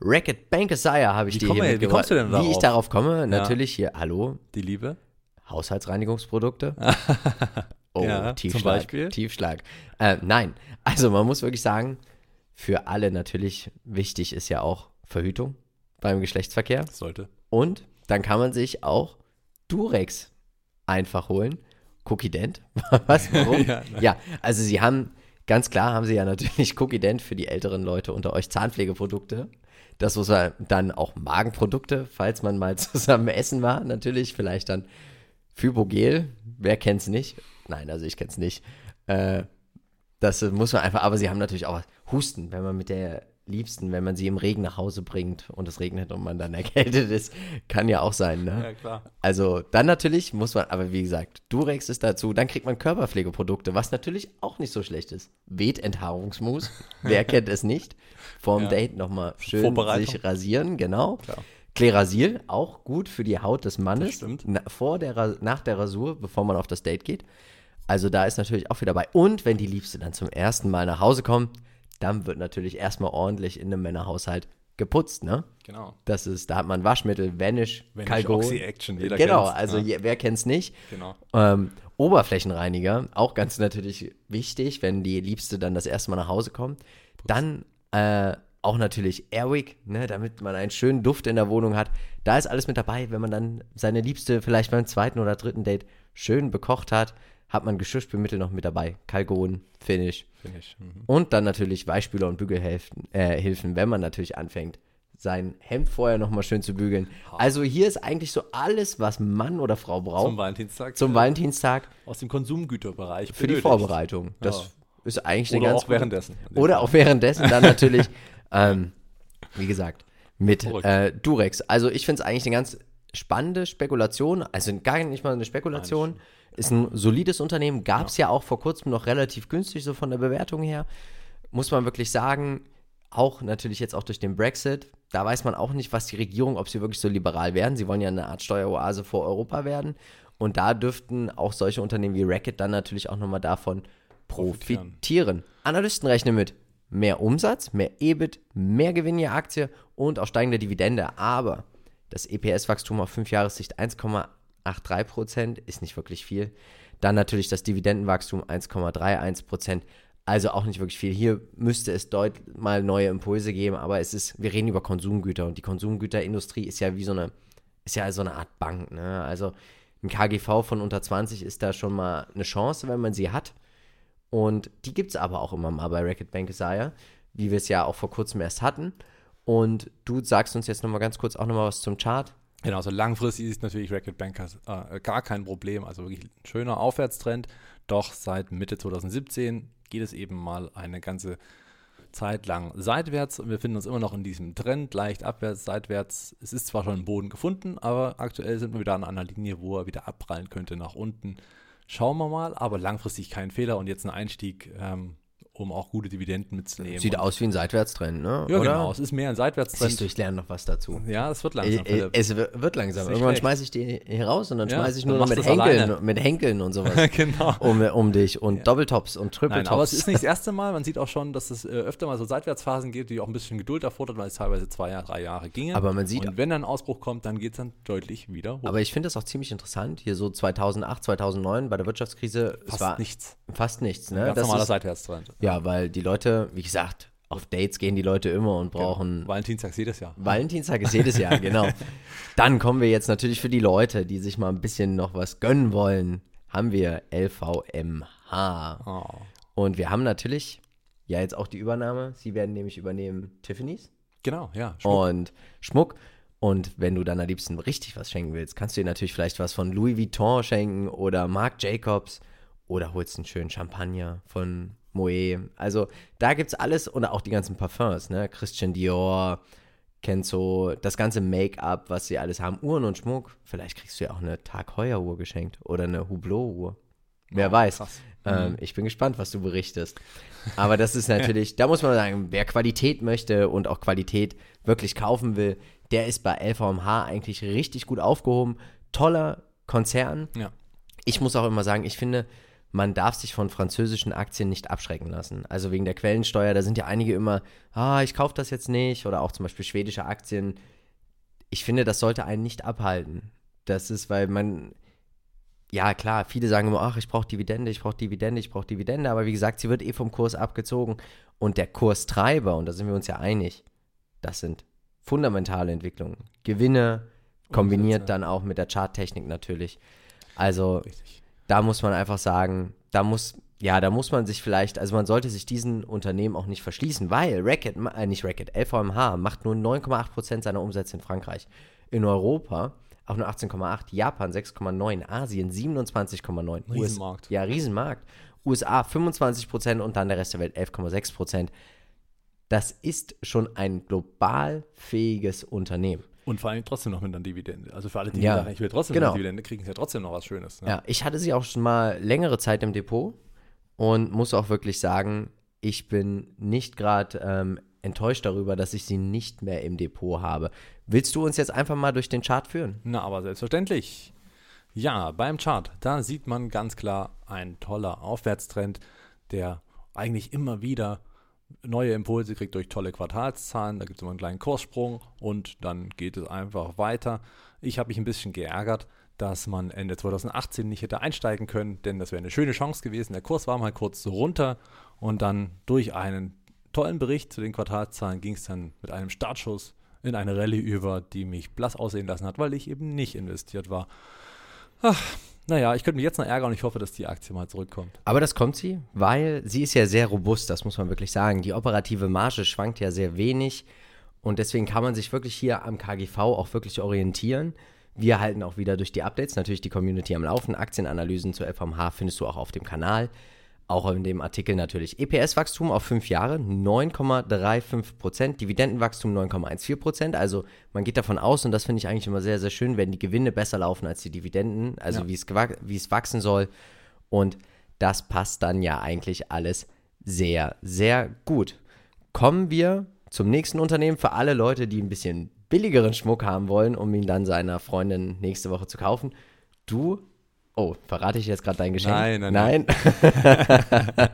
Racket Bankesire habe ich Wie dir komm- hier wie kommst du denn Wie ich darauf? darauf komme? Natürlich hier, hallo. Die Liebe? Haushaltsreinigungsprodukte. <laughs> oh, Ja, Tiefschlag. Tiefschlag. Äh, nein, also man muss wirklich sagen, für alle natürlich wichtig ist ja auch Verhütung beim Geschlechtsverkehr. Sollte. Und dann kann man sich auch Durex einfach holen. Cookie Dent. <laughs> Was? Warum? <laughs> Ja, ja, also sie haben, ganz klar haben sie ja natürlich Cookie Dent für die älteren Leute unter euch Zahnpflegeprodukte. Das muss man dann auch Magenprodukte, falls man mal zusammen essen war, natürlich. Vielleicht dann Fibogel. Wer kennt's nicht? Nein, also ich kenn's nicht. Äh, das muss man einfach, aber sie haben natürlich auch Husten, wenn man mit der Liebsten, wenn man sie im Regen nach Hause bringt und es regnet und man dann <laughs> erkältet ist, kann ja auch sein, ne? Ja, klar. Also dann natürlich muss man, aber wie gesagt, Durex ist dazu, dann kriegt man Körperpflegeprodukte, was natürlich auch nicht so schlecht ist. Wehtenthaarungsmus, <laughs> wer kennt es nicht? Vorm Ja. Date nochmal schön sich rasieren, genau. Klar. Klerasil, auch gut für die Haut des Mannes. Na, vor der, nach der Rasur, bevor man auf das Date geht. Also da ist natürlich auch wieder bei. Und wenn die Liebste dann zum ersten Mal nach Hause kommt, dann wird natürlich erstmal ordentlich in einem Männerhaushalt geputzt, ne? Genau. Das ist, da hat man Waschmittel, Vanish, Vanish Calgon. Oxy-Action, jeder Genau, kennt's, also ne? je, wer kennt's nicht? Genau. Ähm, Oberflächenreiniger, auch ganz natürlich wichtig, wenn die Liebste dann das erste Mal nach Hause kommt. Dann äh, auch natürlich Airwick, ne, damit man einen schönen Duft in der Wohnung hat. Da ist alles mit dabei, wenn man dann seine Liebste vielleicht beim zweiten oder dritten Date schön bekocht hat, hat man Geschirrspülmittel noch mit dabei. Kalgon, Finish. Finde ich. Mhm. Und dann natürlich Weichspüler und Bügelhilfen, äh, Hilfen, wenn man natürlich anfängt, sein Hemd vorher nochmal schön zu bügeln. Also hier ist eigentlich so alles, was Mann oder Frau braucht Zum Valentinstag. zum Valentinstag Aus dem Konsumgüterbereich. für die benötigt. Vorbereitung. Das Ja. Ist eigentlich eine Oder ganz auch währenddessen. Oder auch währenddessen dann natürlich, <laughs> ähm, wie gesagt, mit äh, Durex. Also ich finde es eigentlich eine ganz spannende Spekulation. Also gar nicht mal eine Spekulation. Ist ein solides Unternehmen. Gab es ja. auch vor kurzem noch relativ günstig, so von der Bewertung her. Muss man wirklich sagen, auch natürlich jetzt auch durch den Brexit, da weiß man auch nicht, was die Regierung, ob sie wirklich so liberal werden. Sie wollen ja eine Art Steueroase vor Europa werden. Und da dürften auch solche Unternehmen wie Racket dann natürlich auch nochmal davon Profitieren. profitieren. Analysten rechnen mit mehr Umsatz, mehr EBIT, mehr Gewinn je Aktie und auch steigende Dividende. Aber das EPS-Wachstum auf 5 Jahressicht 1,83 Prozent ist nicht wirklich viel. Dann natürlich das Dividendenwachstum 1,31 Prozent. Also auch nicht wirklich viel. Hier müsste es deut mal neue Impulse geben, aber es ist, wir reden über Konsumgüter und die Konsumgüterindustrie ist ja wie so eine, ist ja so eine Art Bank. Ne? Also ein KGV von unter 20 ist da schon mal eine Chance, wenn man sie hat. Und die gibt es aber auch immer mal bei Racket Bank Desire, wie wir es ja auch vor kurzem erst hatten. Und du sagst uns jetzt nochmal ganz kurz auch nochmal was zum Chart. Genau, also langfristig ist natürlich Racket Bankers äh, gar kein Problem. Also wirklich ein schöner Aufwärtstrend. Doch seit Mitte 2017 geht es eben mal eine ganze Zeit lang seitwärts und wir finden uns immer noch in diesem Trend, leicht abwärts, seitwärts. Es ist zwar schon ein Boden gefunden, aber aktuell sind wir wieder an einer Linie, wo er wieder abprallen könnte nach unten. Schauen wir mal, aber langfristig kein Fehler und jetzt ein Einstieg, ähm, um auch gute Dividenden mitzunehmen. Sieht aus wie ein Seitwärtstrend, ne? Ja, Oder? genau. Es ist mehr ein Seitwärtstrend. Siehst du, ich lerne noch was dazu. Ja, es wird Äh, langsam. äh, Philipp. es wird langsam. Irgendwann schmeiße ich die hier raus und dann Ja, schmeiße ich nur noch mit Henkeln, alleine. mit Henkeln und sowas <laughs> genau. um, um dich und Doppeltops und Triple Nein, Tops. aber es ist nicht das <laughs> erste Mal. Man sieht auch schon, dass es äh, öfter mal so Seitwärtsphasen gibt, die auch ein bisschen Geduld erfordert, weil es teilweise zwei, Jahre, drei Jahre ginge. Aber man sieht- Und wenn dann ein Ausbruch kommt, dann geht es dann deutlich wieder hoch. Aber ich finde das auch ziemlich interessant. Hier so 2008, 2009 bei der Wirtschaftskrise, es Fast war nichts. Fast nichts. Ne? Ganz Das normaler ist, Seitwärtstrend. ja, weil die Leute, wie gesagt, auf Dates gehen die Leute immer und brauchen. Valentinstag jedes Jahr. Valentinstag ist jedes Jahr, <laughs> genau. Dann kommen wir jetzt natürlich für die Leute, die sich mal ein bisschen noch was gönnen wollen, haben wir LVMH. Oh. Und wir haben natürlich ja jetzt auch die Übernahme. Sie werden nämlich übernehmen Tiffany's Genau, ja. Schmuck. und Schmuck. Und wenn du dann am liebsten richtig was schenken willst, kannst du dir natürlich vielleicht was von Louis Vuitton schenken oder Marc Jacobs oder holst einen schönen Champagner von Moet. Also da gibt's alles und auch die ganzen Parfums, ne? Christian Dior, Kenzo, das ganze Make-up, was sie alles haben, Uhren und Schmuck. Vielleicht kriegst du ja auch eine Tag Heuer Uhr geschenkt oder eine Hublot-Uhr. Wer Oh, weiß. Ähm, ich bin gespannt, was du berichtest. Aber das ist natürlich, <laughs> da muss man sagen, wer Qualität möchte und auch Qualität wirklich kaufen will, der ist bei LVMH eigentlich richtig gut aufgehoben. Toller Konzern. Ja. Ich muss auch immer sagen, ich finde, man darf sich von französischen Aktien nicht abschrecken lassen. Also wegen der Quellensteuer, da sind ja einige immer, ah, ich kaufe das jetzt nicht. Oder auch zum Beispiel schwedische Aktien. Ich finde, das sollte einen nicht abhalten. Das ist, weil man, ja klar, viele sagen immer, ach, ich brauche Dividende, ich brauche Dividende, ich brauche Dividende. Aber wie gesagt, sie wird eh vom Kurs abgezogen. Und der Kurstreiber, und da sind wir uns ja einig, das sind fundamentale Entwicklungen. Gewinne, kombiniert dann auch mit der Charttechnik natürlich. Also Richtig. Da muss man einfach sagen, da muss, ja, da muss man sich vielleicht, also man sollte sich diesen Unternehmen auch nicht verschließen, weil Racket, äh, nicht Racket, LVMH macht nur 9,8% seiner Umsätze in Frankreich. In Europa auch nur 18,8, Japan 6,9, Asien 27,9. US Riesenmarkt. Ja, Riesenmarkt. USA 25% und dann der Rest der Welt 11,6%. Das ist schon ein global fähiges Unternehmen. Und vor allem trotzdem noch mit einer Dividende. Also für alle, die Ja, sagen, ich will trotzdem genau. eine Dividende, kriegen sie ja trotzdem noch was Schönes. Ne? Ja, ich hatte sie auch schon mal längere Zeit im Depot und muss auch wirklich sagen, ich bin nicht gerade ähm, enttäuscht darüber, dass ich sie nicht mehr im Depot habe. Willst du uns jetzt einfach mal durch den Chart führen? Na, aber selbstverständlich. Ja, beim Chart, da sieht man ganz klar ein toller Aufwärtstrend, der eigentlich immer wieder neue Impulse kriegt durch tolle Quartalszahlen. Da gibt es immer einen kleinen Kurssprung und dann geht es einfach weiter. Ich habe mich ein bisschen geärgert, dass man Ende 2018 nicht hätte einsteigen können, denn das wäre eine schöne Chance gewesen. Der Kurs war mal kurz so runter und dann durch einen tollen Bericht zu den Quartalszahlen ging es dann mit einem Startschuss in eine Rallye über, die mich blass aussehen lassen hat, weil ich eben nicht investiert war. Ach, naja, ich könnte mich jetzt noch ärgern und ich hoffe, dass die Aktie mal zurückkommt. Aber das kommt sie, weil sie ist ja sehr robust, das muss man wirklich sagen. Die operative Marge schwankt ja sehr wenig und deswegen kann man sich wirklich hier am KGV auch wirklich orientieren. Wir halten auch wieder durch die Updates natürlich die Community am Laufen. Aktienanalysen zur FMH findest du auch auf dem Kanal. Auch in dem Artikel natürlich. EPS-Wachstum auf fünf Jahre 9,35 Prozent, Dividendenwachstum 9,14 Prozent. Also man geht davon aus, und das finde ich eigentlich immer sehr, sehr schön, wenn die Gewinne besser laufen als die Dividenden, also Ja. wie, es wie es wachsen soll. Und das passt dann ja eigentlich alles sehr, sehr gut. Kommen wir zum nächsten Unternehmen für alle Leute, die ein bisschen billigeren Schmuck haben wollen, um ihn dann seiner Freundin nächste Woche zu kaufen. Du, oh, verrate ich jetzt gerade dein Geschenk? Nein, nein, nein. <laughs>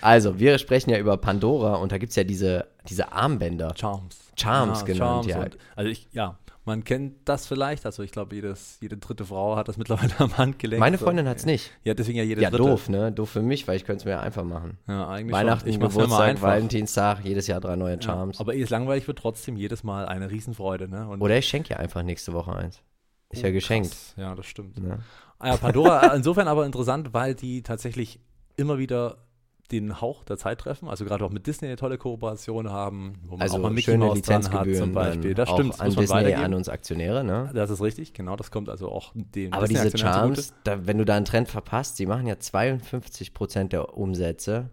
also, wir sprechen ja über Pandora und da gibt es ja diese, diese Armbänder. Charms. Charms genannt, ja. Und, also ich, ja, man kennt das vielleicht. Also ich glaube, jedes, jede dritte Frau hat das mittlerweile am Handgelenk. Meine So. Freundin hat es nicht. Ja, deswegen ja jede Ja, dritte. doof, ne? Doof für mich, weil ich könnte es mir einfach machen. Ja, eigentlich Weihnachten, schon. Ich Geburtstag. Valentinstag, jedes Jahr drei neue Ja, Charms. aber ehe es langweilig wird, trotzdem jedes Mal eine Riesenfreude. Ne? Und Oder ich schenke ihr einfach nächste Woche eins. Ist ja Oh, geschenkt. krass. Ja, das stimmt. Ne? Ah ja, Pandora insofern aber interessant, weil die tatsächlich immer wieder den Hauch der Zeit treffen. Also gerade auch mit Disney eine tolle Kooperation haben, wo man Also auch mal Mickey schöne Mouse dran hat zum Beispiel. Das stimmt, auch das an muss man Disney, weitergeben. an uns Aktionäre, ne? Das ist richtig, genau. Das kommt also auch den Aber diese Charms, da, wenn du da einen Trend verpasst, die machen ja 52% der Umsäze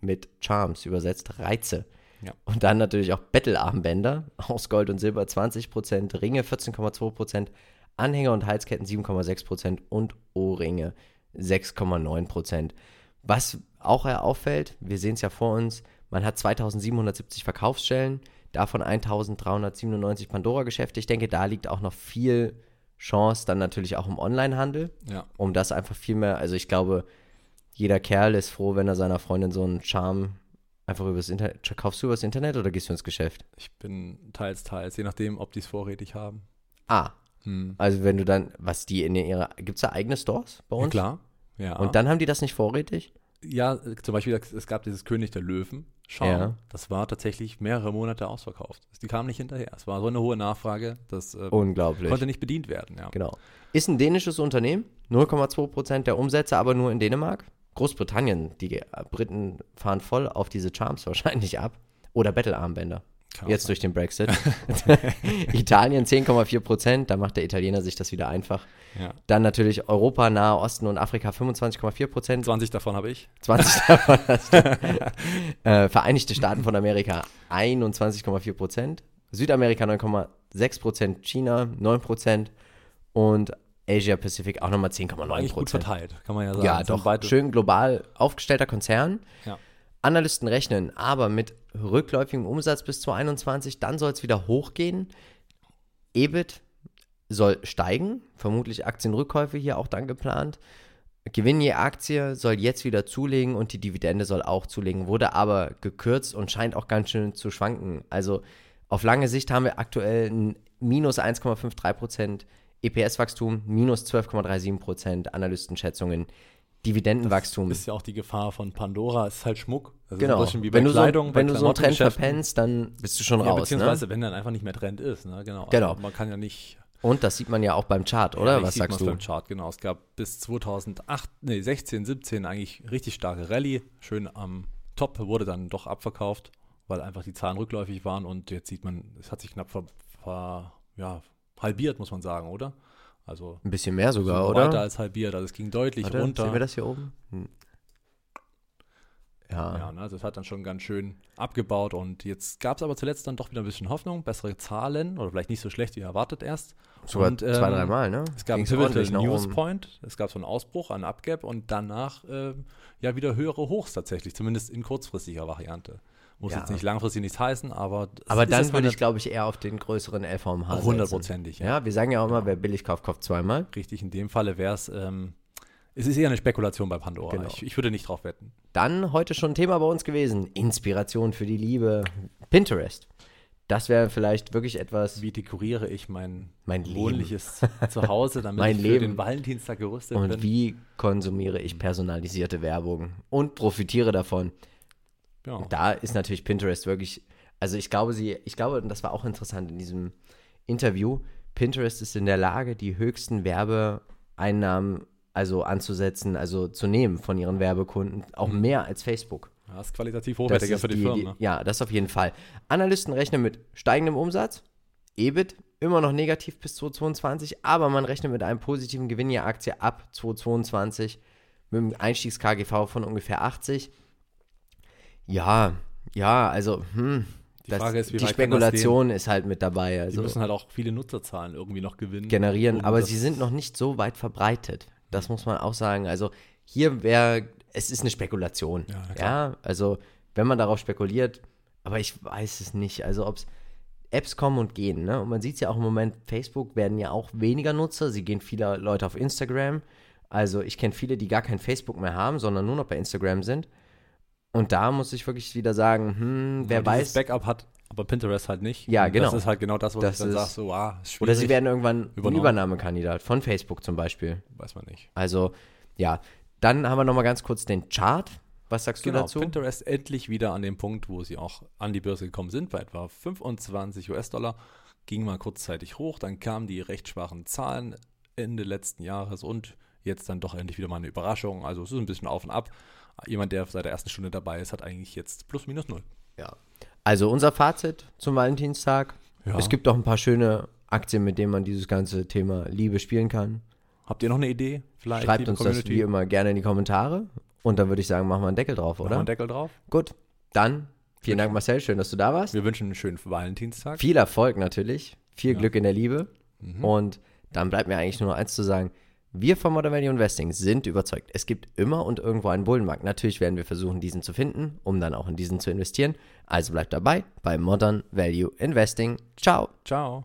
mit Charms, übersetzt Reize. Ja. Und dann natürlich auch Bettelarmbänder aus Gold und Silber 20%, Ringe 14,2%, Anhänger und Halsketten 7,6% und Ohrringe 6,9%. Was auch auffällt, wir sehen es ja vor uns, man hat 2770 Verkaufsstellen, davon 1397 Pandora-Geschäfte. Ich denke, da liegt auch noch viel Chance, dann natürlich auch im Onlinehandel Ja. um das einfach viel mehr, also ich glaube, jeder Kerl ist froh, wenn er seiner Freundin so einen Charme einfach übers Internet, kaufst du übers Internet oder gehst du ins Geschäft? Ich bin teils, teils, je nachdem, ob die es vorrätig haben. Ah, Hm. also wenn du dann, was die in ihrer, gibt es da eigene Stores bei Ja, uns? klar. Ja. Und dann haben die das nicht vorrätig? ja, zum Beispiel, es gab dieses König der Löwen. Charme. Ja. Das war tatsächlich mehrere Monate ausverkauft. Die kamen nicht hinterher. Es war so eine hohe Nachfrage, das äh, Unglaublich. konnte nicht bedient werden. Ja. Genau. Ist ein dänisches Unternehmen, 0,2% der Umsätze, aber nur in Dänemark. Großbritannien, die Briten fahren voll auf diese Charms <laughs> wahrscheinlich ab. Oder Bettelarmbänder. Kann Jetzt durch den Brexit. <laughs> <laughs> Italien 10,4 Prozent, da macht der Italiener sich das wieder einfach. Ja. Dann natürlich Europa, Nahe Osten und Afrika 25,4 Prozent. 20 davon habe ich. 20 <laughs> davon hast du. äh, Vereinigte Staaten von Amerika 21,4 Prozent. Südamerika 9,6 Prozent. China 9 Prozent. Und Asia Pacific auch nochmal 10,9 Eigentlich gut Prozent. verteilt, kann man ja sagen. Ja, doch. Schön global aufgestellter Konzern. Ja. Analysten rechnen aber mit rückläufigem Umsatz bis 2021, dann soll es wieder hochgehen. EBIT soll steigen, vermutlich Aktienrückkäufe hier auch dann geplant. Gewinn je Aktie soll jetzt wieder zulegen und die Dividende soll auch zulegen, wurde aber gekürzt und scheint auch ganz schön zu schwanken. Also auf lange Sicht haben wir aktuell ein minus 1,53%, EPS-Wachstum minus 12,37%, Analystenschätzungen, Dividendenwachstum. Ist ja auch die Gefahr von Pandora. Es ist halt Schmuck. Das Genau. wie bei wenn du Kleidung, so, wenn du so einen Trend verpennst, dann bist du schon Ja, raus. Ne? beziehungsweise, wenn dann einfach nicht mehr Trend ist. Ne? Genau. Genau. Also man kann ja nicht. Und das sieht man ja auch beim Chart, oder? Ja, Was sagst du? beim Chart, genau. Es gab bis 2008, nee, 16, 17 eigentlich richtig starke Rallye. Schön am Top wurde dann doch abverkauft, weil einfach die Zahlen rückläufig waren und jetzt sieht man, es hat sich knapp ver, ver, ja, halbiert, muss man sagen, oder? Also Ein bisschen mehr sogar, so oder? weiter als halbiert. Also es ging deutlich Warte, runter. Sehen wir das hier oben? Hm. Ja. Ja, ne, also es hat dann schon ganz schön abgebaut und jetzt gab es aber zuletzt dann doch wieder ein bisschen Hoffnung, bessere Zahlen oder vielleicht nicht so schlecht wie erwartet erst. sogar und, zwei, ähm, dreimal, ne? Es gab einen Pivotal News. Point, es gab so einen Ausbruch, einen Upgap und danach ähm, ja wieder höhere Hochs tatsächlich, zumindest in kurzfristiger Variante. Muss Ja. jetzt nicht langfristig nichts heißen, aber. Aber dann würde ich, glaube ich, eher auf den größeren LVMH. Hundertprozentig, ja. Ja, wir sagen ja auch immer, wer billig kauft, kauft zweimal. Richtig, in dem Falle wäre es. Ähm, es ist eher eine Spekulation bei Pandora. Genau. Ich, ich würde nicht drauf wetten. Dann heute schon ein Thema bei uns gewesen. Inspiration für die Liebe. Pinterest. Das wäre vielleicht wirklich etwas. Wie dekoriere ich mein, Mein wohnliches <laughs> Zuhause, damit Mein ich für Leben. den Valentinstag gerüstet Und bin? wie konsumiere ich personalisierte Werbung und profitiere davon? Ja. Da ist natürlich Pinterest wirklich, also ich glaube, sie, ich glaube, und das war auch interessant in diesem Interview, Pinterest ist in der Lage, die höchsten Werbeeinnahmen also anzusetzen, also zu nehmen von ihren Werbekunden, auch mehr als Facebook. Ja, ist qualitativ Das hochwertiger für die, die- Firmen. Ne? Ja, das auf jeden Fall. Analysten rechnen mit steigendem Umsatz, EBIT immer noch negativ bis 2022, aber man rechnet mit einem positiven Gewinn je Aktie ab 2022 mit einem Einstiegs-KGV von ungefähr 80. Ja, ja, also hm, Die das, Frage ist, wie die weit kann das Spekulation ist halt mit dabei. Die Also müssen halt auch viele Nutzerzahlen irgendwie noch gewinnen. generieren, um aber das- sie sind noch nicht so weit verbreitet. Das muss man auch sagen. Also hier wäre, es ist eine Spekulation. Ja, na Ja, klar. also wenn man darauf spekuliert, aber ich weiß es nicht. Also ob es Apps kommen und gehen, ne? Und man sieht es ja auch im Moment, Facebook werden ja auch weniger Nutzer. Sie gehen viele Leute auf Instagram. Also ich kenne viele, die gar kein Facebook mehr haben, sondern nur noch bei Instagram sind. Und da muss ich wirklich wieder sagen, hm, wer weiß. Backup hat, aber Pinterest halt nicht. Ja, genau. Das ist halt genau das, wo Das du dann sagst, so, ah, ist schwierig. Oder sie werden irgendwann ein. Übernahmekandidat von Facebook zum Beispiel. Weiß man nicht. Also, ja. Dann haben wir noch mal ganz kurz den Chart. Was sagst Genau, du dazu? Pinterest endlich wieder an dem Punkt, wo sie auch an die Börse gekommen sind, bei etwa 25 US-Dollar. Ging mal kurzzeitig hoch, dann kamen die recht schwachen Zahlen Ende letzten Jahres und jetzt dann doch endlich wieder mal eine Überraschung. Also es ist ein bisschen auf und ab. Jemand, der seit der ersten Stunde dabei ist, hat eigentlich jetzt plus minus null. Ja. Also, unser Fazit zum Valentinstag. Ja. Es gibt doch ein paar schöne Aktien, mit denen man dieses ganze Thema Liebe spielen kann. Habt ihr noch eine Idee? Vielleicht Schreibt uns das wie immer gerne in die Kommentare. Und dann würde ich sagen, machen wir einen Deckel drauf, Machen wir oder? einen Deckel drauf. Gut. Dann vielen Dank, Marcel. Schön, dass du da warst. Wir wünschen einen schönen Valentinstag. Viel Erfolg natürlich. Viel Ja. Glück in der Liebe. Mhm. Und dann bleibt mir eigentlich nur noch eins zu sagen. Wir von Modern Value Investing sind überzeugt, es gibt immer und irgendwo einen Bullenmarkt. Natürlich werden wir versuchen, diesen zu finden, um dann auch in diesen zu investieren. Also bleibt dabei bei Modern Value Investing. Ciao. Ciao.